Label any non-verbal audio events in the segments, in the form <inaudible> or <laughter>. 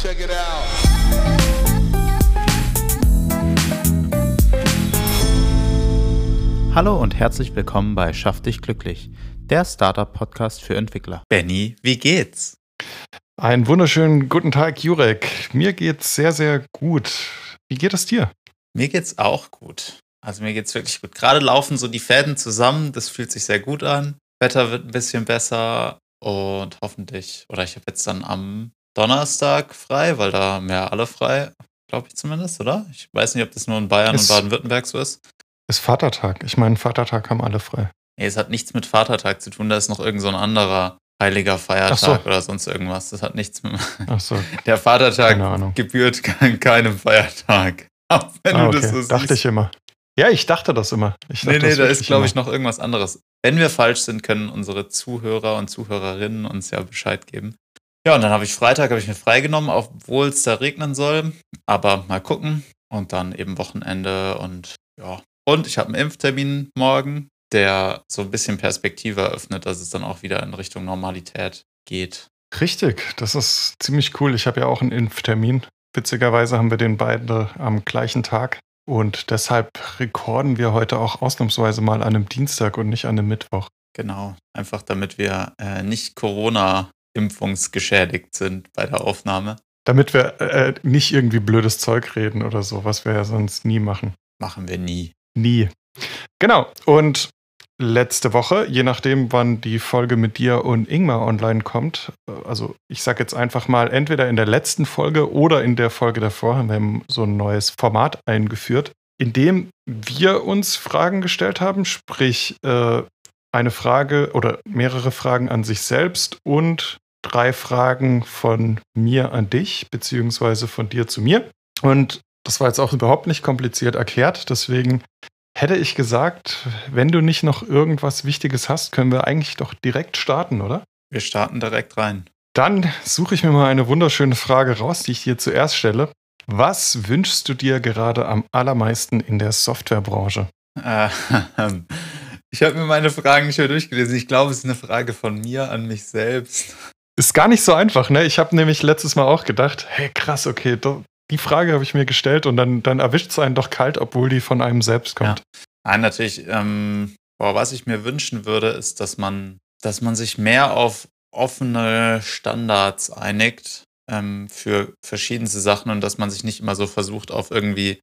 Check it out. Hallo und herzlich willkommen bei Schaff dich glücklich, der Startup-Podcast für Entwickler. Benny, wie geht's? Einen wunderschönen guten Tag, Jurek. Mir geht's sehr, sehr gut. Wie geht es dir? Mir geht's auch gut. Also mir geht's wirklich gut. Gerade laufen so die Fäden zusammen. Das fühlt sich sehr gut an. Wetter wird ein bisschen besser und hoffentlich, oder ich habe jetzt dann am Donnerstag frei, weil da haben ja alle frei, glaube ich zumindest, oder? Ich weiß nicht, ob das nur in Bayern Ist- und Baden-Württemberg so ist. Ist Vatertag. Ich meine, Vatertag haben alle frei. Nee, es hat nichts mit Vatertag zu tun. Da ist noch irgend so ein anderer heiliger Feiertag so. oder sonst irgendwas. Das hat nichts mit. <laughs> Ach so, Der Vatertag gebührt ke- keinem Feiertag. <laughs> Auch wenn Ah, du okay. das so dachte siehst. ich immer. Ja, ich dachte das immer. Ich Nee, dachte nee, das da ist, glaube ich, noch irgendwas anderes. Wenn wir falsch sind, können unsere Zuhörer und Zuhörerinnen uns ja Bescheid geben. Ja, und dann habe ich Freitag habe ich mir freigenommen, obwohl es da regnen soll. Aber mal gucken. Und dann eben Wochenende und ja. Und ich habe einen Impftermin morgen, der so ein bisschen Perspektive eröffnet, dass es dann auch wieder in Richtung Normalität geht. Richtig, das ist ziemlich cool. Ich habe ja auch einen Impftermin. Witzigerweise haben wir den beide am gleichen Tag. Und deshalb rekorden wir heute auch ausnahmsweise mal an einem Dienstag und nicht an einem Mittwoch. Genau. Einfach damit wir äh, nicht Corona-impfungsgeschädigt sind bei der Aufnahme. Damit wir äh, nicht irgendwie blödes Zeug reden oder so, was wir ja sonst nie machen. Machen wir nie. Nie. Genau. Und letzte Woche, je nachdem, wann die Folge mit dir und Ingmar online kommt, äh, also ich sage jetzt einfach mal, entweder in der letzten Folge oder in der Folge davor haben wir so ein neues Format eingeführt, in dem wir uns Fragen gestellt haben, sprich äh, eine Frage oder mehrere Fragen an sich selbst und drei Fragen von mir an dich, beziehungsweise von dir zu mir. Und das war jetzt auch überhaupt nicht kompliziert erklärt, deswegen Hätte ich gesagt, wenn du nicht noch irgendwas Wichtiges hast, können wir eigentlich doch direkt starten, oder? Wir starten direkt rein. Dann suche ich mir mal eine wunderschöne Frage raus, die ich dir zuerst stelle. Was wünschst du dir gerade am allermeisten in der Softwarebranche? Äh, ich habe mir meine Fragen nicht mehr durchgelesen. Ich glaube, es ist eine Frage von mir an mich selbst. Ist gar nicht so einfach, ne? Ich habe nämlich letztes Mal auch gedacht, hey krass, okay, do- die Frage habe ich mir gestellt und dann, dann erwischt es einen doch kalt, obwohl die von einem selbst kommt. Nein, natürlich, ähm, boah, was ich mir wünschen würde, ist, dass man, dass man sich mehr auf offene Standards einigt ähm, für verschiedenste Sachen und dass man sich nicht immer so versucht, auf irgendwie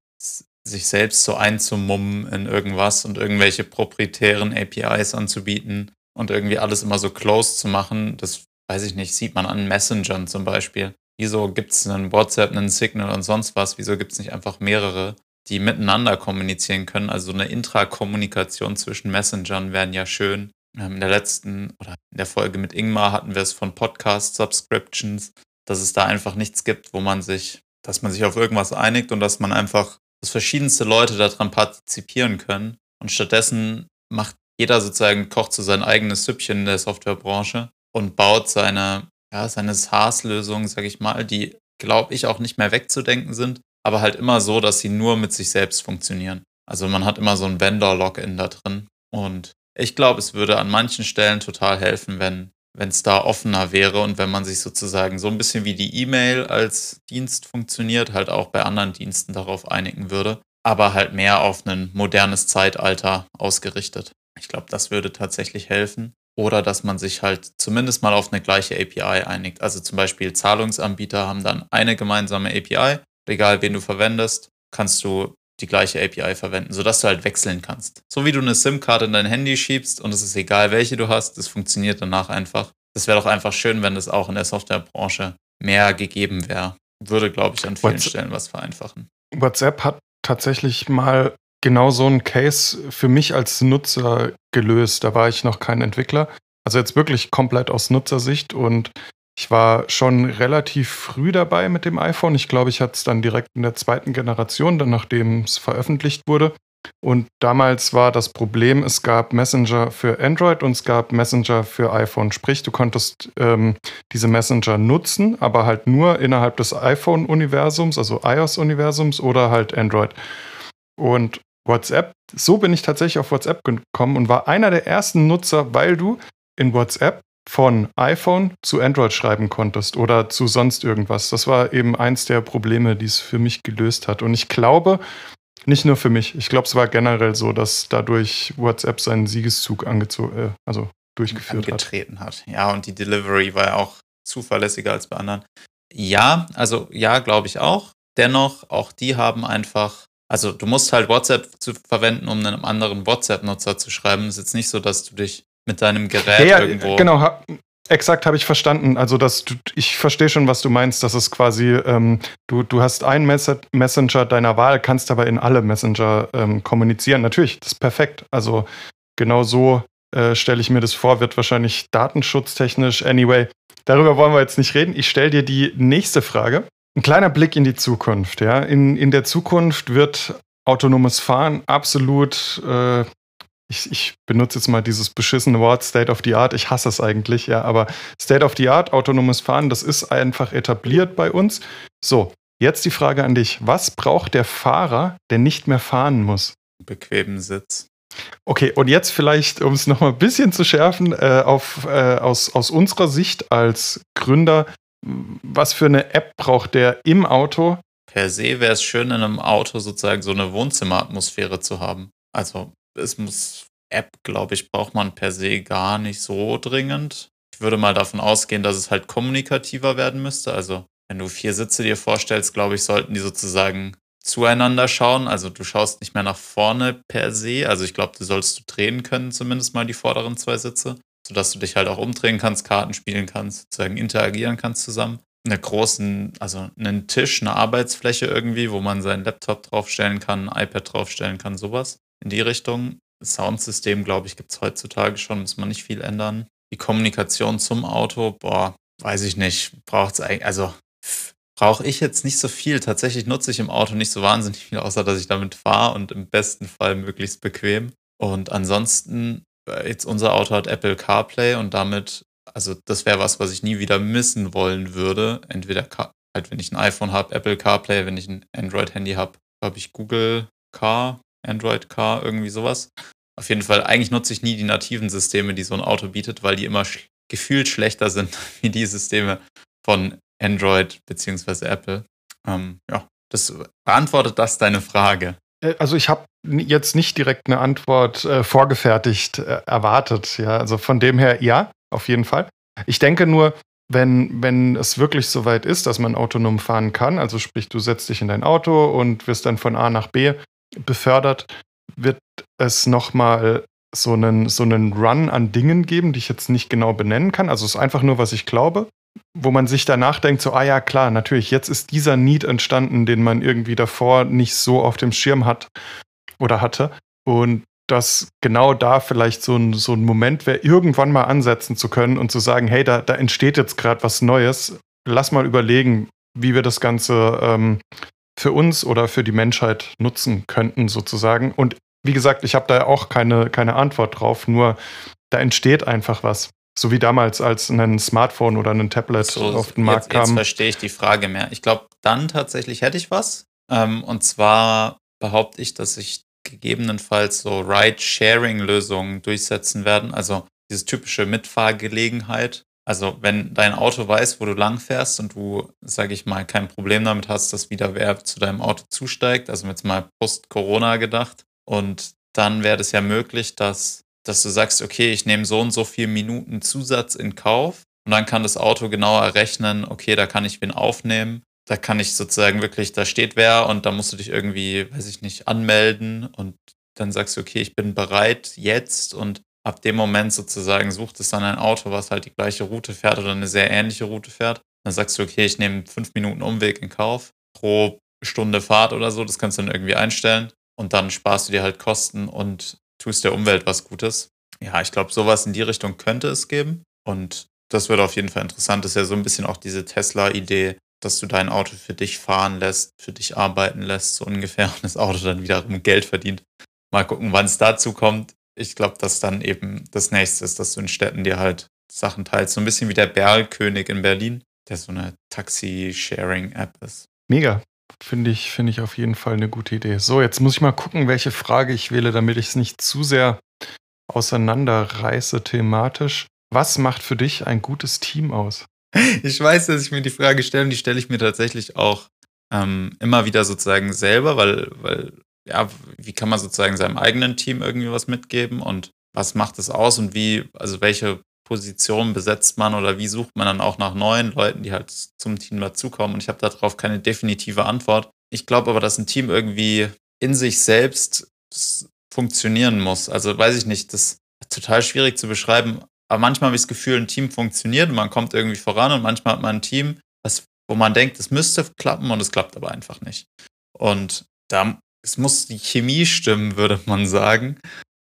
sich selbst so einzumummen in irgendwas und irgendwelche proprietären APIs anzubieten und irgendwie alles immer so close zu machen. Das weiß ich nicht, sieht man an Messengern zum Beispiel. Wieso gibt es einen WhatsApp, einen Signal und sonst was? Wieso gibt es nicht einfach mehrere, die miteinander kommunizieren können? Also eine Intrakommunikation zwischen Messengern wären ja schön. Ähm, In der letzten oder in der Folge mit Ingmar hatten wir es von Podcast-Subscriptions, dass es da einfach nichts gibt, wo man sich, dass man sich auf irgendwas einigt und dass man einfach, dass verschiedenste Leute daran partizipieren können. Und stattdessen macht jeder sozusagen, kocht so sein eigenes Süppchen in der Softwarebranche und baut seine, ja, seine SaaS-Lösungen, sag ich mal, die, glaube ich, auch nicht mehr wegzudenken sind, aber halt immer so, dass sie nur mit sich selbst funktionieren. Also man hat immer so ein Vendor-Login da drin. Und ich glaube, es würde an manchen Stellen total helfen, wenn wenn es da offener wäre und wenn man sich sozusagen so ein bisschen wie die E-Mail als Dienst funktioniert, halt auch bei anderen Diensten darauf einigen würde, aber halt mehr auf ein modernes Zeitalter ausgerichtet. Ich glaube, das würde tatsächlich helfen. Oder dass man sich halt zumindest mal auf eine gleiche API einigt. Also zum Beispiel Zahlungsanbieter haben dann eine gemeinsame API. Egal wen du verwendest, kannst du die gleiche API verwenden, sodass du halt wechseln kannst. So wie du eine SIM-Karte in dein Handy schiebst und es ist egal, welche du hast, das funktioniert danach einfach. Das wäre doch einfach schön, wenn das auch in der Softwarebranche mehr gegeben wäre. Würde, glaube ich, an vielen What's- Stellen was vereinfachen. WhatsApp hat tatsächlich mal genau so einen Case für mich als Nutzer gelöst. Da war ich noch kein Entwickler. Also jetzt wirklich komplett aus Nutzersicht und ich war schon relativ früh dabei mit dem iPhone. Ich glaube, ich hatte es dann direkt in der zweiten Generation, dann nachdem es veröffentlicht wurde. Und damals war das Problem, es gab Messenger für Android und es gab Messenger für iPhone. Sprich, du konntest ähm, diese Messenger nutzen, aber halt nur innerhalb des iPhone-Universums, also iOS-Universums oder halt Android. Und WhatsApp, so bin ich tatsächlich auf WhatsApp gekommen und war einer der ersten Nutzer, weil du in WhatsApp von iPhone zu Android schreiben konntest oder zu sonst irgendwas. Das war eben eins der Probleme, die es für mich gelöst hat. Und ich glaube, nicht nur für mich, ich glaube, es war generell so, dass dadurch WhatsApp seinen Siegeszug angezogen, äh, also durchgeführt angetreten hat. hat. Ja, und die Delivery war ja auch zuverlässiger als bei anderen. Ja, also ja, glaube ich auch. Dennoch, auch die haben einfach, also du musst halt WhatsApp zu verwenden, um einem anderen WhatsApp-Nutzer zu schreiben. Es ist jetzt nicht so, dass du dich mit deinem Gerät ja, irgendwo. Genau, ha, exakt habe ich verstanden. Also, dass du, ich verstehe schon, was du meinst. Das ist quasi, ähm, du, du hast einen Mess Messenger deiner Wahl, kannst aber in alle Messenger ähm, kommunizieren. Natürlich, das ist perfekt. Also, genau so äh, stelle ich mir das vor, wird wahrscheinlich datenschutztechnisch. Anyway, darüber wollen wir jetzt nicht reden. Ich stelle dir die nächste Frage. Ein kleiner Blick in die Zukunft. Ja? In, in der Zukunft wird autonomes Fahren absolut äh, ich, ich, benutze jetzt mal dieses beschissene Wort State of the Art. Ich hasse es eigentlich, ja, aber State of the Art, autonomes Fahren, das ist einfach etabliert bei uns. So, jetzt die Frage an dich. Was braucht der Fahrer, der nicht mehr fahren muss? Bequemen Sitz. Okay, und jetzt vielleicht, um es nochmal ein bisschen zu schärfen, äh, auf, äh, aus, aus unserer Sicht als Gründer, was für eine App braucht der im Auto? Per se wäre es schön, in einem Auto sozusagen so eine Wohnzimmeratmosphäre zu haben. Also es muss App, glaube ich, braucht man per se gar nicht so dringend. Ich würde mal davon ausgehen, dass es halt kommunikativer werden müsste. Also, wenn du vier Sitze dir vorstellst, glaube ich, sollten die sozusagen zueinander schauen. Also, du schaust nicht mehr nach vorne per se. Also, ich glaube, du sollst du drehen können, zumindest mal die vorderen zwei Sitze, sodass du dich halt auch umdrehen kannst, Karten spielen kannst, sozusagen interagieren kannst zusammen. Eine großen, also einen Tisch, eine Arbeitsfläche irgendwie, wo man seinen Laptop draufstellen kann, ein iPad draufstellen kann, sowas in die Richtung. Soundsystem, glaube ich, gibt es heutzutage schon, muss man nicht viel ändern. Die Kommunikation zum Auto, boah, weiß ich nicht. Braucht es eigentlich, also brauche ich jetzt nicht so viel. Tatsächlich nutze ich im Auto nicht so wahnsinnig viel, außer dass ich damit fahre und im besten Fall möglichst bequem. Und ansonsten, jetzt unser Auto hat Apple CarPlay und damit, also das wäre was, was ich nie wieder missen wollen würde. Entweder halt, wenn ich ein iPhone habe, Apple CarPlay, wenn ich ein Android-Handy habe, habe ich Google Car Android Car, irgendwie sowas. Auf jeden Fall, eigentlich nutze ich nie die nativen Systeme, die so ein Auto bietet, weil die immer sch gefühlt schlechter sind <laughs> wie die Systeme von Android bzw. Apple. Ähm, ja, das beantwortet das deine Frage. Äh, also ich habe jetzt nicht direkt eine Antwort äh, vorgefertigt äh, erwartet. Ja, also von dem her ja, auf jeden Fall. Ich denke nur, wenn, wenn es wirklich so weit ist, dass man autonom fahren kann, also sprich, du setzt dich in dein Auto und wirst dann von A nach B befördert, wird es nochmal so einen, so einen Run an Dingen geben, die ich jetzt nicht genau benennen kann. Also es ist einfach nur, was ich glaube, wo man sich danach denkt, so, ah ja, klar, natürlich, jetzt ist dieser Need entstanden, den man irgendwie davor nicht so auf dem Schirm hat oder hatte. Und dass genau da vielleicht so ein, so ein Moment wäre, irgendwann mal ansetzen zu können und zu sagen, hey, da, da entsteht jetzt gerade was Neues. Lass mal überlegen, wie wir das Ganze ähm, für uns oder für die Menschheit nutzen könnten, sozusagen. Und wie gesagt, ich habe da auch keine, keine Antwort drauf, nur da entsteht einfach was. So wie damals, als ein Smartphone oder ein Tablet so, auf den Markt jetzt, kam. Jetzt verstehe ich die Frage mehr. Ich glaube, dann tatsächlich hätte ich was. Ähm, und zwar behaupte ich, dass sich gegebenenfalls so Ride-Sharing-Lösungen durchsetzen werden. Also dieses typische Mitfahrgelegenheit, also wenn dein Auto weiß, wo du langfährst und du, sage ich mal, kein Problem damit hast, dass wieder wer zu deinem Auto zusteigt, also jetzt mal post-Corona gedacht, und dann wäre es ja möglich, dass, dass du sagst, okay, ich nehme so und so viele Minuten Zusatz in Kauf und dann kann das Auto genauer errechnen, okay, da kann ich wen aufnehmen, da kann ich sozusagen wirklich, da steht wer und da musst du dich irgendwie, weiß ich nicht, anmelden und dann sagst du, okay, ich bin bereit jetzt und ab dem Moment sozusagen sucht es dann ein Auto, was halt die gleiche Route fährt oder eine sehr ähnliche Route fährt. Dann sagst du, okay, ich nehme fünf Minuten Umweg in Kauf pro Stunde Fahrt oder so. Das kannst du dann irgendwie einstellen. Und dann sparst du dir halt Kosten und tust der Umwelt was Gutes. Ja, ich glaube, sowas in die Richtung könnte es geben. Und das wird auf jeden Fall interessant. Das ist ja so ein bisschen auch diese Tesla-Idee, dass du dein Auto für dich fahren lässt, für dich arbeiten lässt, so ungefähr, und das Auto dann wiederum Geld verdient. Mal gucken, wann es dazu kommt ich glaube, dass dann eben das nächste ist, dass du in Städten dir halt Sachen teilst. So ein bisschen wie der Berlkönig in Berlin, der so eine Taxi-Sharing-App ist. Mega. Finde ich, finde ich auf jeden Fall eine gute Idee. So, jetzt muss ich mal gucken, welche Frage ich wähle, damit ich es nicht zu sehr auseinanderreiße thematisch. Was macht für dich ein gutes Team aus? Ich weiß, dass ich mir die Frage stelle und die stelle ich mir tatsächlich auch ähm, immer wieder sozusagen selber, weil, weil, ja, wie kann man sozusagen seinem eigenen Team irgendwie was mitgeben und was macht es aus und wie, also welche Position besetzt man oder wie sucht man dann auch nach neuen Leuten, die halt zum Team dazukommen? Und ich habe darauf keine definitive Antwort. Ich glaube aber, dass ein Team irgendwie in sich selbst funktionieren muss. Also weiß ich nicht, das ist total schwierig zu beschreiben. Aber manchmal habe ich das Gefühl, ein Team funktioniert und man kommt irgendwie voran und manchmal hat man ein Team, was, wo man denkt, es müsste klappen und es klappt aber einfach nicht. Und da es muss die Chemie stimmen, würde man sagen.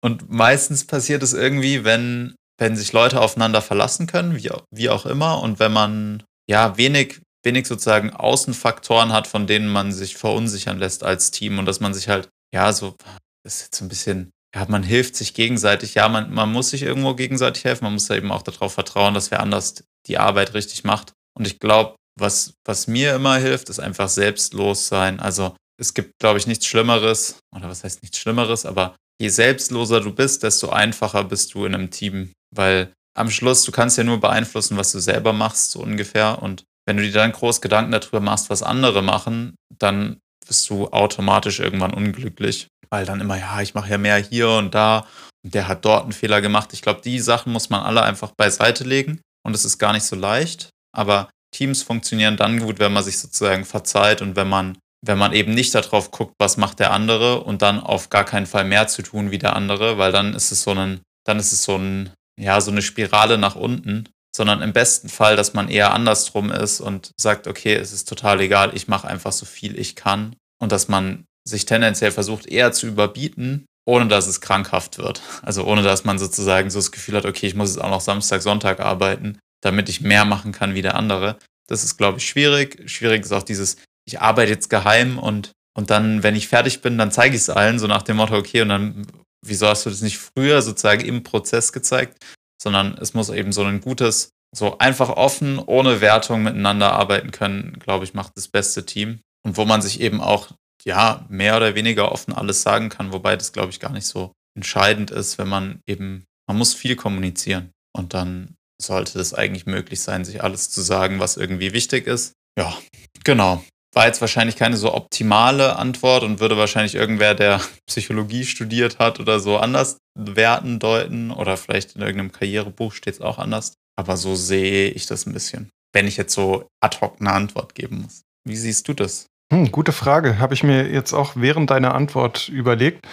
Und meistens passiert es irgendwie, wenn, wenn sich Leute aufeinander verlassen können, wie, wie auch immer, und wenn man ja wenig, wenig sozusagen Außenfaktoren hat, von denen man sich verunsichern lässt als Team und dass man sich halt, ja, so, das ist jetzt so ein bisschen, ja, man hilft sich gegenseitig. Ja, man, man muss sich irgendwo gegenseitig helfen. Man muss ja eben auch darauf vertrauen, dass wer anders die Arbeit richtig macht. Und ich glaube, was, was mir immer hilft, ist einfach selbstlos sein. Also es gibt, glaube ich, nichts Schlimmeres, oder was heißt nichts Schlimmeres, aber je selbstloser du bist, desto einfacher bist du in einem Team. Weil am Schluss, du kannst ja nur beeinflussen, was du selber machst, so ungefähr. Und wenn du dir dann groß Gedanken darüber machst, was andere machen, dann bist du automatisch irgendwann unglücklich. Weil dann immer, ja, ich mache ja mehr hier und da und der hat dort einen Fehler gemacht. Ich glaube, die Sachen muss man alle einfach beiseite legen und es ist gar nicht so leicht. Aber Teams funktionieren dann gut, wenn man sich sozusagen verzeiht und wenn man wenn man eben nicht darauf guckt, was macht der andere und dann auf gar keinen Fall mehr zu tun wie der andere, weil dann ist es so ein, dann ist es so ein, ja, so eine Spirale nach unten, sondern im besten Fall, dass man eher andersrum ist und sagt, okay, es ist total egal, ich mache einfach so viel ich kann und dass man sich tendenziell versucht eher zu überbieten, ohne dass es krankhaft wird. Also ohne dass man sozusagen so das Gefühl hat, okay, ich muss jetzt auch noch Samstag, Sonntag arbeiten, damit ich mehr machen kann wie der andere. Das ist, glaube ich, schwierig. Schwierig ist auch dieses, ich arbeite jetzt geheim und, und dann, wenn ich fertig bin, dann zeige ich es allen, so nach dem Motto, okay, und dann, wieso hast du das nicht früher sozusagen im Prozess gezeigt, sondern es muss eben so ein gutes, so einfach offen, ohne Wertung miteinander arbeiten können, glaube ich, macht das beste Team. Und wo man sich eben auch, ja, mehr oder weniger offen alles sagen kann, wobei das, glaube ich, gar nicht so entscheidend ist, wenn man eben, man muss viel kommunizieren und dann sollte es eigentlich möglich sein, sich alles zu sagen, was irgendwie wichtig ist. Ja, genau war jetzt wahrscheinlich keine so optimale Antwort und würde wahrscheinlich irgendwer, der <laughs> Psychologie studiert hat oder so anders werten, deuten oder vielleicht in irgendeinem Karrierebuch steht es auch anders. Aber so sehe ich das ein bisschen, wenn ich jetzt so ad hoc eine Antwort geben muss. Wie siehst du das? Hm, gute Frage. Habe ich mir jetzt auch während deiner Antwort überlegt.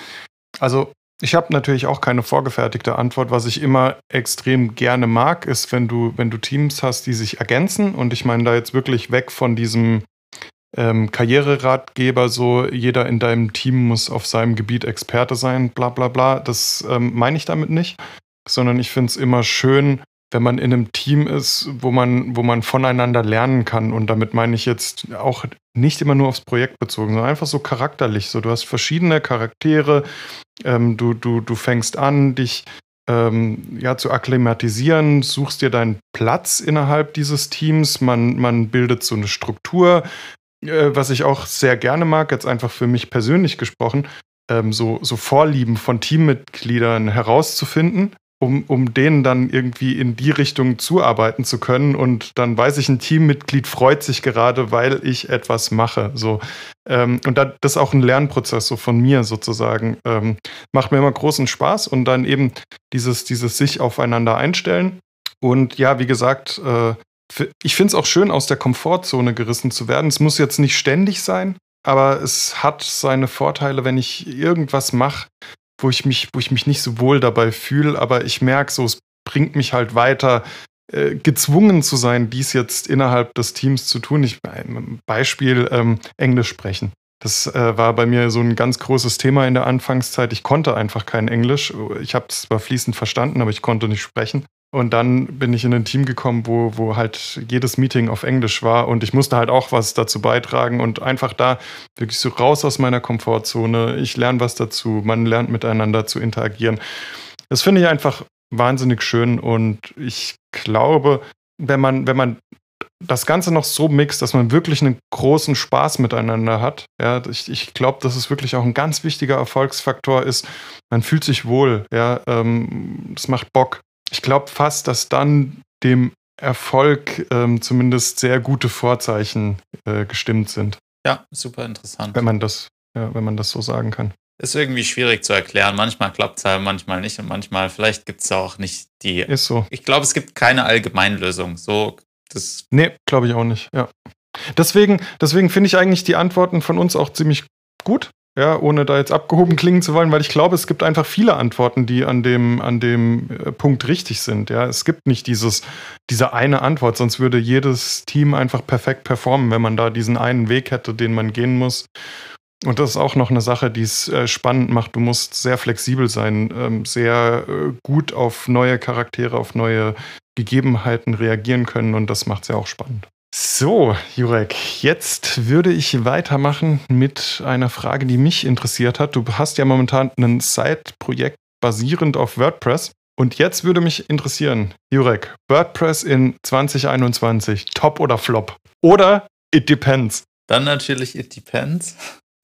Also ich habe natürlich auch keine vorgefertigte Antwort. Was ich immer extrem gerne mag, ist, wenn du, wenn du Teams hast, die sich ergänzen. Und ich meine da jetzt wirklich weg von diesem ähm, Karriereratgeber, so jeder in deinem Team muss auf seinem Gebiet Experte sein, bla bla bla. Das ähm, meine ich damit nicht, sondern ich finde es immer schön, wenn man in einem Team ist, wo man, wo man voneinander lernen kann. Und damit meine ich jetzt auch nicht immer nur aufs Projekt bezogen, sondern einfach so charakterlich. So, du hast verschiedene Charaktere, ähm, du, du, du fängst an, dich ähm, ja, zu akklimatisieren, suchst dir deinen Platz innerhalb dieses Teams, man, man bildet so eine Struktur, äh, was ich auch sehr gerne mag, jetzt einfach für mich persönlich gesprochen, ähm, so, so Vorlieben von Teammitgliedern herauszufinden, um, um denen dann irgendwie in die Richtung zuarbeiten zu können. Und dann weiß ich, ein Teammitglied freut sich gerade, weil ich etwas mache. So. Ähm, und das ist auch ein Lernprozess so von mir sozusagen. Ähm, macht mir immer großen Spaß und dann eben dieses, dieses sich aufeinander einstellen. Und ja, wie gesagt, äh, ich finde es auch schön, aus der Komfortzone gerissen zu werden. Es muss jetzt nicht ständig sein, aber es hat seine Vorteile, wenn ich irgendwas mache, wo ich mich, wo ich mich nicht so wohl dabei fühle, aber ich merke so, es bringt mich halt weiter, äh, gezwungen zu sein, dies jetzt innerhalb des Teams zu tun. Ich Beispiel ähm, Englisch sprechen. Das äh, war bei mir so ein ganz großes Thema in der Anfangszeit. Ich konnte einfach kein Englisch. Ich habe es zwar fließend verstanden, aber ich konnte nicht sprechen. Und dann bin ich in ein Team gekommen, wo, wo halt jedes Meeting auf Englisch war und ich musste halt auch was dazu beitragen und einfach da wirklich so raus aus meiner Komfortzone. Ich lerne was dazu, man lernt miteinander zu interagieren. Das finde ich einfach wahnsinnig schön und ich glaube, wenn man, wenn man das Ganze noch so mixt, dass man wirklich einen großen Spaß miteinander hat. Ja, ich, ich glaube, dass es wirklich auch ein ganz wichtiger Erfolgsfaktor ist. Man fühlt sich wohl, ja, ähm, es macht Bock ich glaube fast, dass dann dem Erfolg ähm, zumindest sehr gute Vorzeichen äh, gestimmt sind. Ja, super interessant. Wenn man das, ja, wenn man das so sagen kann. Ist irgendwie schwierig zu erklären. Manchmal klappt es halt, manchmal nicht und manchmal, vielleicht gibt es auch nicht die. Ist so. Ich glaube, es gibt keine Allgemeinlösung. So, das. Nee, glaube ich auch nicht, ja. Deswegen, deswegen finde ich eigentlich die Antworten von uns auch ziemlich gut ja, ohne da jetzt abgehoben klingen zu wollen, weil ich glaube, es gibt einfach viele Antworten, die an dem, an dem äh, Punkt richtig sind. Ja, es gibt nicht dieses, diese eine Antwort, sonst würde jedes Team einfach perfekt performen, wenn man da diesen einen Weg hätte, den man gehen muss. Und das ist auch noch eine Sache, die es äh, spannend macht. Du musst sehr flexibel sein, ähm, sehr äh, gut auf neue Charaktere, auf neue Gegebenheiten reagieren können und das macht es ja auch spannend. So, Jurek, jetzt würde ich weitermachen mit einer Frage, die mich interessiert hat. Du hast ja momentan ein Side-Projekt basierend auf WordPress. Und jetzt würde mich interessieren, Jurek, WordPress in 2021, top oder flop? Oder it depends? Dann natürlich it depends.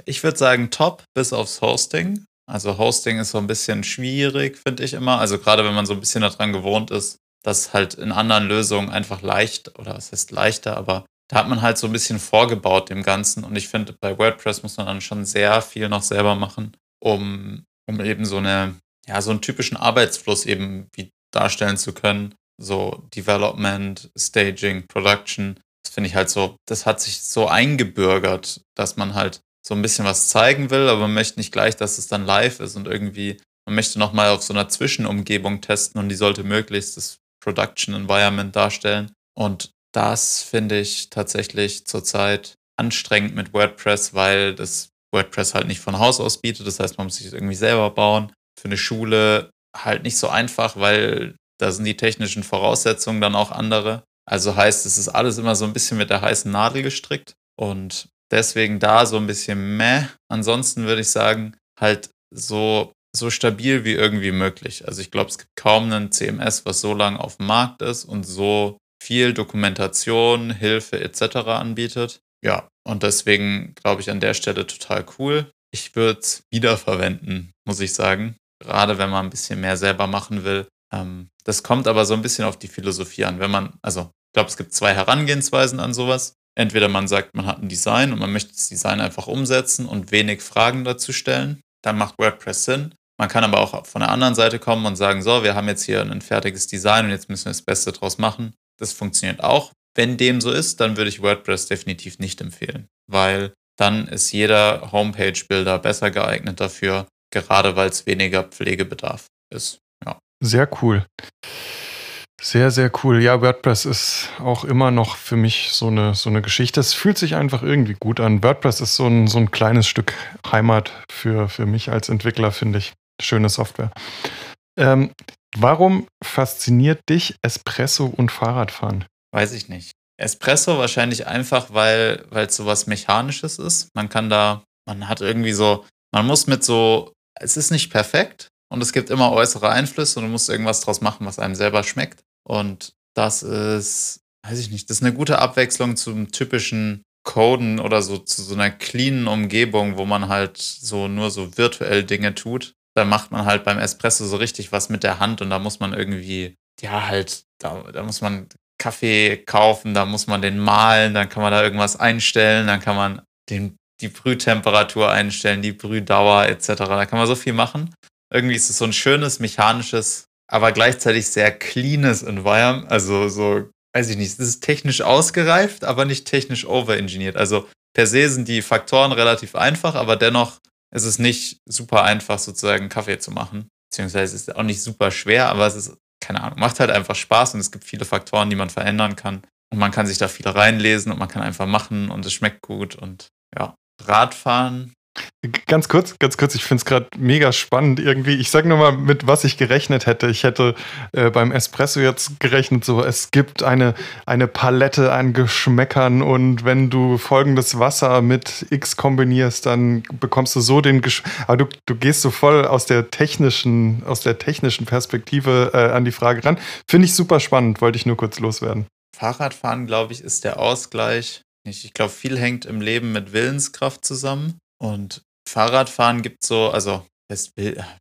Ich würde sagen top bis aufs Hosting. Also Hosting ist so ein bisschen schwierig, finde ich immer. Also gerade wenn man so ein bisschen daran gewohnt ist, das halt in anderen Lösungen einfach leicht, oder es ist leichter, aber da hat man halt so ein bisschen vorgebaut dem Ganzen. Und ich finde, bei WordPress muss man dann schon sehr viel noch selber machen, um, um eben so eine, ja, so einen typischen Arbeitsfluss eben wie darstellen zu können. So Development, Staging, Production. Das finde ich halt so, das hat sich so eingebürgert, dass man halt so ein bisschen was zeigen will, aber man möchte nicht gleich, dass es dann live ist und irgendwie, man möchte nochmal auf so einer Zwischenumgebung testen und die sollte möglichst das Production Environment darstellen. Und das finde ich tatsächlich zurzeit anstrengend mit WordPress, weil das WordPress halt nicht von Haus aus bietet. Das heißt, man muss sich irgendwie selber bauen. Für eine Schule halt nicht so einfach, weil da sind die technischen Voraussetzungen dann auch andere. Also heißt, es ist alles immer so ein bisschen mit der heißen Nadel gestrickt und deswegen da so ein bisschen meh. Ansonsten würde ich sagen, halt so so stabil wie irgendwie möglich. Also ich glaube, es gibt kaum einen CMS, was so lange auf dem Markt ist und so viel Dokumentation, Hilfe etc. anbietet. Ja, und deswegen glaube ich an der Stelle total cool. Ich würde es wiederverwenden, muss ich sagen. Gerade wenn man ein bisschen mehr selber machen will. Ähm, das kommt aber so ein bisschen auf die Philosophie an. Wenn man, also ich glaube, es gibt zwei Herangehensweisen an sowas. Entweder man sagt, man hat ein Design und man möchte das Design einfach umsetzen und wenig Fragen dazu stellen. Dann macht WordPress Sinn. Man kann aber auch von der anderen Seite kommen und sagen, so, wir haben jetzt hier ein fertiges Design und jetzt müssen wir das Beste draus machen. Das funktioniert auch. Wenn dem so ist, dann würde ich WordPress definitiv nicht empfehlen, weil dann ist jeder Homepage-Builder besser geeignet dafür, gerade weil es weniger Pflegebedarf ist. Ja. Sehr cool. Sehr, sehr cool. Ja, WordPress ist auch immer noch für mich so eine, so eine Geschichte. Es fühlt sich einfach irgendwie gut an. WordPress ist so ein, so ein kleines Stück Heimat für, für mich als Entwickler, finde ich schöne Software. Ähm, warum fasziniert dich Espresso und Fahrradfahren? Weiß ich nicht. Espresso wahrscheinlich einfach, weil es so was Mechanisches ist. Man kann da, man hat irgendwie so, man muss mit so, es ist nicht perfekt und es gibt immer äußere Einflüsse und du musst irgendwas draus machen, was einem selber schmeckt. Und das ist, weiß ich nicht, das ist eine gute Abwechslung zum typischen Coden oder so zu so einer cleanen Umgebung, wo man halt so nur so virtuell Dinge tut da macht man halt beim Espresso so richtig was mit der Hand und da muss man irgendwie, ja, halt, da, da muss man Kaffee kaufen, da muss man den mahlen, dann kann man da irgendwas einstellen, dann kann man den, die Brühtemperatur einstellen, die Brühdauer etc. Da kann man so viel machen. Irgendwie ist es so ein schönes, mechanisches, aber gleichzeitig sehr cleanes Environment. Also so, weiß ich nicht, es ist technisch ausgereift, aber nicht technisch overengineert. Also per se sind die Faktoren relativ einfach, aber dennoch es ist nicht super einfach, sozusagen Kaffee zu machen. Beziehungsweise ist auch nicht super schwer, aber es ist, keine Ahnung, macht halt einfach Spaß und es gibt viele Faktoren, die man verändern kann. Und man kann sich da viel reinlesen und man kann einfach machen und es schmeckt gut und ja. Radfahren Ganz kurz, ganz kurz, ich finde es gerade mega spannend irgendwie. Ich sage nur mal, mit was ich gerechnet hätte. Ich hätte äh, beim Espresso jetzt gerechnet, so es gibt eine, eine Palette an Geschmäckern und wenn du folgendes Wasser mit X kombinierst, dann bekommst du so den Geschmack. Aber du, du gehst so voll aus der technischen, aus der technischen Perspektive äh, an die Frage ran. Finde ich super spannend, wollte ich nur kurz loswerden. Fahrradfahren, glaube ich, ist der Ausgleich. Ich glaube, viel hängt im Leben mit Willenskraft zusammen. Und Fahrradfahren gibt so, also das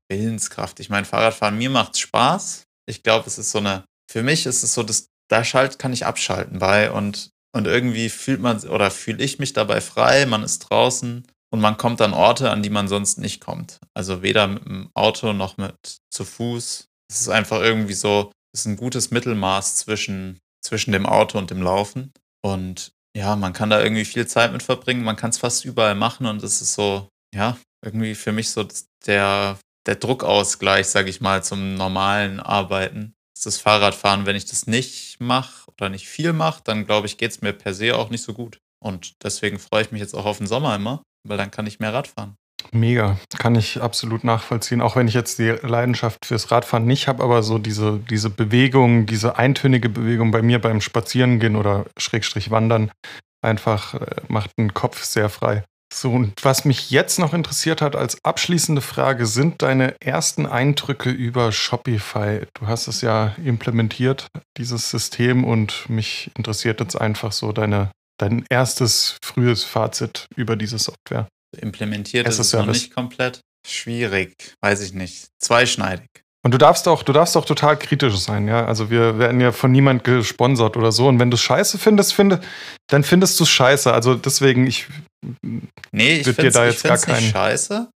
Willenskraft. Ich meine, Fahrradfahren, mir macht es Spaß. Ich glaube, es ist so eine, für mich ist es so, dass da schalt kann ich abschalten bei und, und irgendwie fühlt man oder fühle ich mich dabei frei, man ist draußen und man kommt an Orte, an die man sonst nicht kommt. Also weder mit dem Auto noch mit zu Fuß. Es ist einfach irgendwie so, es ist ein gutes Mittelmaß zwischen, zwischen dem Auto und dem Laufen. Und ja, man kann da irgendwie viel Zeit mit verbringen, man kann es fast überall machen und es ist so, ja, irgendwie für mich so der, der Druckausgleich, sage ich mal, zum normalen Arbeiten. Das, das Fahrradfahren, wenn ich das nicht mache oder nicht viel mache, dann glaube ich, geht es mir per se auch nicht so gut. Und deswegen freue ich mich jetzt auch auf den Sommer immer, weil dann kann ich mehr Radfahren. Mega, kann ich absolut nachvollziehen. Auch wenn ich jetzt die Leidenschaft fürs Radfahren nicht habe, aber so diese, diese Bewegung, diese eintönige Bewegung bei mir beim Spazierengehen oder Schrägstrich Wandern einfach äh, macht den Kopf sehr frei. So, und was mich jetzt noch interessiert hat als abschließende Frage, sind deine ersten Eindrücke über Shopify? Du hast es ja implementiert, dieses System, und mich interessiert jetzt einfach so deine, dein erstes frühes Fazit über diese Software. Implementiert ist es noch nicht komplett. Schwierig, weiß ich nicht. Zweischneidig. Und du darfst auch, du darfst auch total kritisch sein, ja. Also wir werden ja von niemand gesponsert oder so. Und wenn du es scheiße findest, finde, dann findest du es scheiße. Also deswegen, ich nee, ich finde da jetzt gar keinen. Nicht scheiße.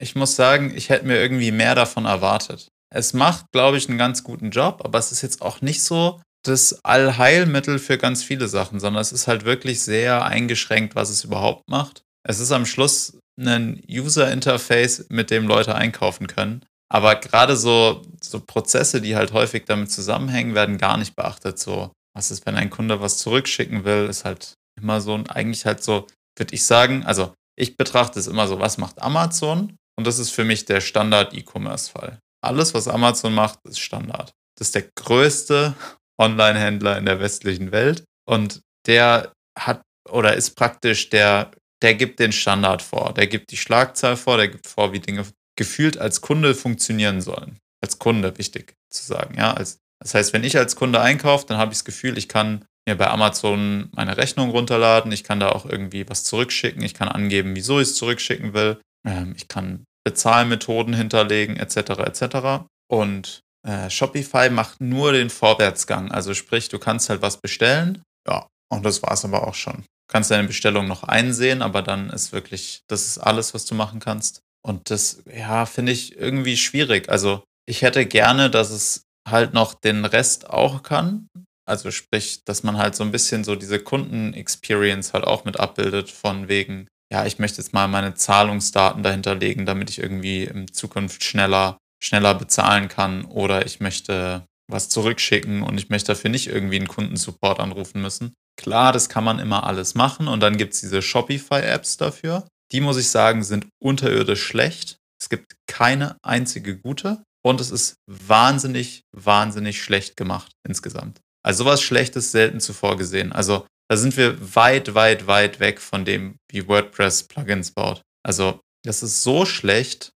Ich muss sagen, ich hätte mir irgendwie mehr davon erwartet. Es macht, glaube ich, einen ganz guten Job, aber es ist jetzt auch nicht so das Allheilmittel für ganz viele Sachen, sondern es ist halt wirklich sehr eingeschränkt, was es überhaupt macht. Es ist am Schluss ein User-Interface, mit dem Leute einkaufen können. Aber gerade so, so Prozesse, die halt häufig damit zusammenhängen, werden gar nicht beachtet. So, was ist, wenn ein Kunde was zurückschicken will, ist halt immer so und eigentlich halt so, würde ich sagen, also ich betrachte es immer so, was macht Amazon? Und das ist für mich der Standard-E-Commerce-Fall. Alles, was Amazon macht, ist Standard. Das ist der größte Online-Händler in der westlichen Welt und der hat oder ist praktisch der, der gibt den Standard vor. Der gibt die Schlagzahl vor, der gibt vor, wie Dinge gefühlt als Kunde funktionieren sollen. Als Kunde, wichtig zu sagen. Ja, als, das heißt, wenn ich als Kunde einkaufe, dann habe ich das Gefühl, ich kann mir bei Amazon meine Rechnung runterladen, ich kann da auch irgendwie was zurückschicken, ich kann angeben, wieso ich es zurückschicken will, ähm, ich kann Bezahlmethoden hinterlegen, etc. etc. Und äh, Shopify macht nur den Vorwärtsgang. Also sprich, du kannst halt was bestellen. Ja, und das war es aber auch schon. Kannst deine Bestellung noch einsehen, aber dann ist wirklich, das ist alles, was du machen kannst. Und das, ja, finde ich irgendwie schwierig. Also ich hätte gerne, dass es halt noch den Rest auch kann. Also sprich, dass man halt so ein bisschen so diese Kunden-Experience halt auch mit abbildet von wegen, ja, ich möchte jetzt mal meine Zahlungsdaten dahinter legen, damit ich irgendwie in Zukunft schneller, schneller bezahlen kann oder ich möchte was zurückschicken und ich möchte dafür nicht irgendwie einen Kundensupport anrufen müssen. Klar, das kann man immer alles machen und dann gibt es diese Shopify-Apps dafür. Die muss ich sagen, sind unterirdisch schlecht. Es gibt keine einzige gute und es ist wahnsinnig, wahnsinnig schlecht gemacht insgesamt. Also sowas Schlechtes selten zuvor gesehen. Also da sind wir weit, weit, weit weg von dem, wie WordPress Plugins baut. Also das ist so schlecht,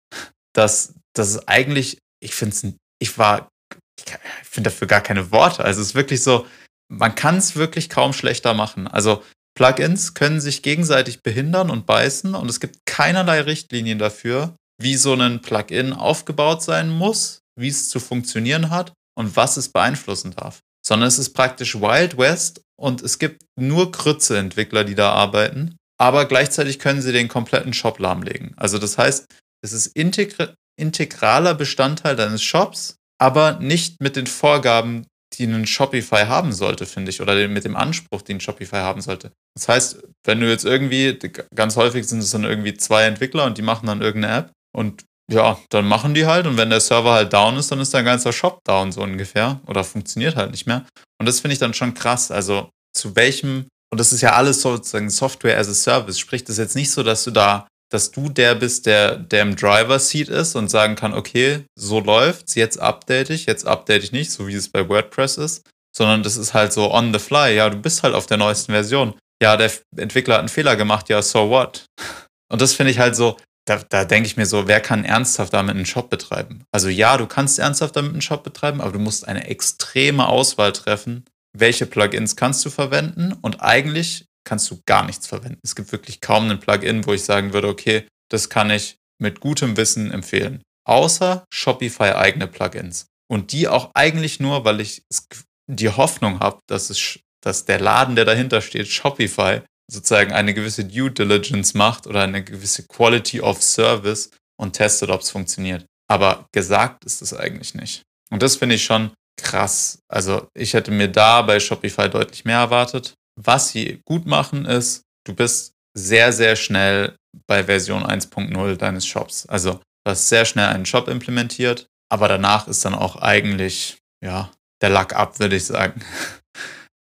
dass das ist eigentlich, ich finde es, ich war, ich finde dafür gar keine Worte. Also es ist wirklich so, man kann es wirklich kaum schlechter machen. Also Plugins können sich gegenseitig behindern und beißen und es gibt keinerlei Richtlinien dafür, wie so ein Plugin aufgebaut sein muss, wie es zu funktionieren hat und was es beeinflussen darf. Sondern es ist praktisch Wild West und es gibt nur Krütze-Entwickler, die da arbeiten, aber gleichzeitig können sie den kompletten Shop lahmlegen. Also das heißt, es ist integr integraler Bestandteil deines Shops, aber nicht mit den Vorgaben die einen Shopify haben sollte, finde ich, oder mit dem Anspruch, den Shopify haben sollte. Das heißt, wenn du jetzt irgendwie, ganz häufig sind es dann irgendwie zwei Entwickler und die machen dann irgendeine App und ja, dann machen die halt und wenn der Server halt down ist, dann ist dein ganzer Shop down, so ungefähr, oder funktioniert halt nicht mehr. Und das finde ich dann schon krass. Also zu welchem, und das ist ja alles sozusagen Software as a Service, sprich das jetzt nicht so, dass du da dass du der bist, der, der im Driver-Seat ist und sagen kann, okay, so läuft's, jetzt update ich, jetzt update ich nicht, so wie es bei WordPress ist, sondern das ist halt so on the fly. Ja, du bist halt auf der neuesten Version. Ja, der Entwickler hat einen Fehler gemacht, ja, so what? Und das finde ich halt so, da, da denke ich mir so, wer kann ernsthaft damit einen Shop betreiben? Also ja, du kannst ernsthaft damit einen Shop betreiben, aber du musst eine extreme Auswahl treffen, welche Plugins kannst du verwenden und eigentlich kannst du gar nichts verwenden. Es gibt wirklich kaum ein Plugin, wo ich sagen würde, okay, das kann ich mit gutem Wissen empfehlen. Außer Shopify eigene Plugins. Und die auch eigentlich nur, weil ich die Hoffnung habe, dass, es, dass der Laden, der dahinter steht, Shopify, sozusagen eine gewisse Due Diligence macht oder eine gewisse Quality of Service und testet, ob es funktioniert. Aber gesagt ist es eigentlich nicht. Und das finde ich schon krass. Also ich hätte mir da bei Shopify deutlich mehr erwartet. Was sie gut machen ist, du bist sehr, sehr schnell bei Version 1.0 deines Shops. Also du hast sehr schnell einen Shop implementiert, aber danach ist dann auch eigentlich, ja, der Lack ab, würde ich sagen. <laughs>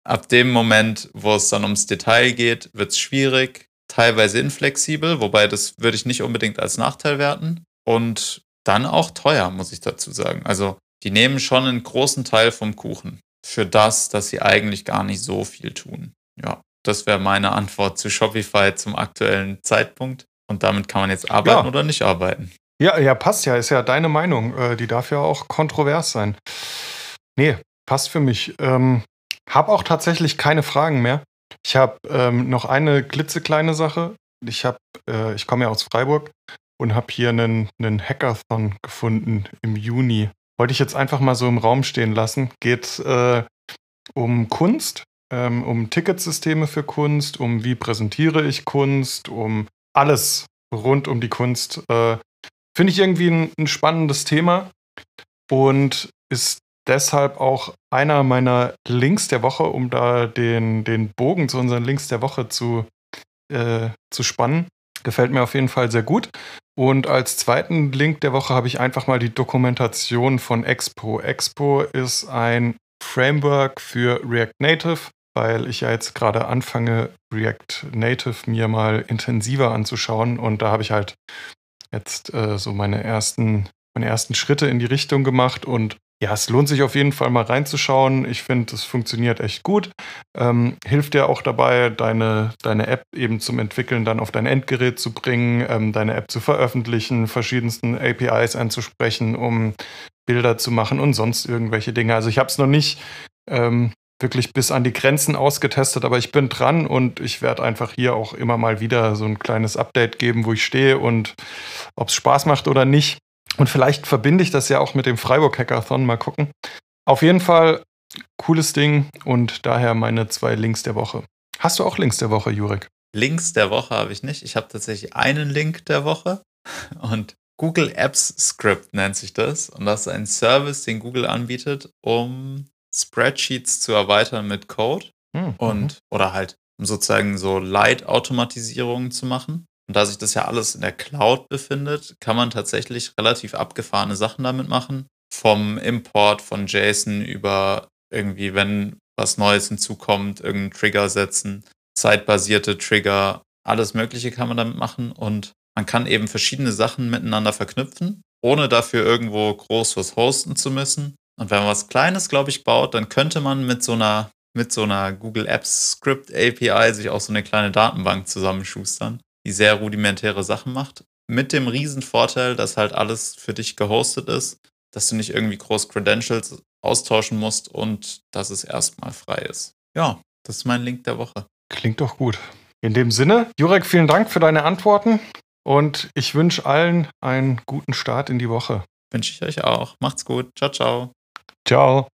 Ab dem Moment, wo es dann ums Detail geht, wird es schwierig, teilweise inflexibel, wobei das würde ich nicht unbedingt als Nachteil werten. Und dann auch teuer, muss ich dazu sagen. Also die nehmen schon einen großen Teil vom Kuchen für das, dass sie eigentlich gar nicht so viel tun. Ja, das wäre meine Antwort zu Shopify zum aktuellen Zeitpunkt. Und damit kann man jetzt arbeiten ja. oder nicht arbeiten. Ja, ja, passt ja, ist ja deine Meinung. Äh, die darf ja auch kontrovers sein. Nee, passt für mich. Ähm, hab auch tatsächlich keine Fragen mehr. Ich habe ähm, noch eine klitzekleine Sache. Ich habe, äh, ich komme ja aus Freiburg und habe hier einen, einen Hackathon gefunden im Juni. Wollte ich jetzt einfach mal so im Raum stehen lassen. Geht äh, um Kunst, ähm, um Ticketsysteme für Kunst, um wie präsentiere ich Kunst, um alles rund um die Kunst. Äh, Finde ich irgendwie ein, ein spannendes Thema und ist deshalb auch einer meiner Links der Woche, um da den, den Bogen zu unseren Links der Woche zu, äh, zu spannen. Gefällt mir auf jeden Fall sehr gut. Und als zweiten Link der Woche habe ich einfach mal die Dokumentation von Expo. Expo ist ein Framework für React Native, weil ich ja jetzt gerade anfange, React Native mir mal intensiver anzuschauen. Und da habe ich halt jetzt äh, so meine ersten, meine ersten Schritte in die Richtung gemacht und ja, es lohnt sich auf jeden Fall mal reinzuschauen. Ich finde, es funktioniert echt gut. Ähm, hilft dir auch dabei, deine, deine App eben zum Entwickeln dann auf dein Endgerät zu bringen, ähm, deine App zu veröffentlichen, verschiedensten APIs anzusprechen, um Bilder zu machen und sonst irgendwelche Dinge. Also ich habe es noch nicht ähm, wirklich bis an die Grenzen ausgetestet, aber ich bin dran und ich werde einfach hier auch immer mal wieder so ein kleines Update geben, wo ich stehe und ob es Spaß macht oder nicht. Und vielleicht verbinde ich das ja auch mit dem Freiburg Hackathon. Mal gucken. Auf jeden Fall cooles Ding und daher meine zwei Links der Woche. Hast du auch Links der Woche, Jurek? Links der Woche habe ich nicht. Ich habe tatsächlich einen Link der Woche <laughs> und Google Apps Script nennt sich das. Und das ist ein Service, den Google anbietet, um Spreadsheets zu erweitern mit Code hm, und mhm. oder halt um sozusagen so Light-Automatisierungen zu machen. Und da sich das ja alles in der Cloud befindet, kann man tatsächlich relativ abgefahrene Sachen damit machen. Vom Import von JSON über irgendwie, wenn was Neues hinzukommt, irgendeinen Trigger setzen, zeitbasierte Trigger, alles Mögliche kann man damit machen und man kann eben verschiedene Sachen miteinander verknüpfen, ohne dafür irgendwo groß was hosten zu müssen. Und wenn man was Kleines, glaube ich, baut, dann könnte man mit so einer, mit so einer Google Apps Script API sich auch so eine kleine Datenbank zusammenschustern die sehr rudimentäre Sachen macht. Mit dem riesen Vorteil, dass halt alles für dich gehostet ist, dass du nicht irgendwie groß Credentials austauschen musst und dass es erstmal frei ist. Ja, das ist mein Link der Woche. Klingt doch gut. In dem Sinne, Jurek, vielen Dank für deine Antworten und ich wünsche allen einen guten Start in die Woche. Wünsche ich euch auch. Macht's gut. Ciao, ciao. Ciao.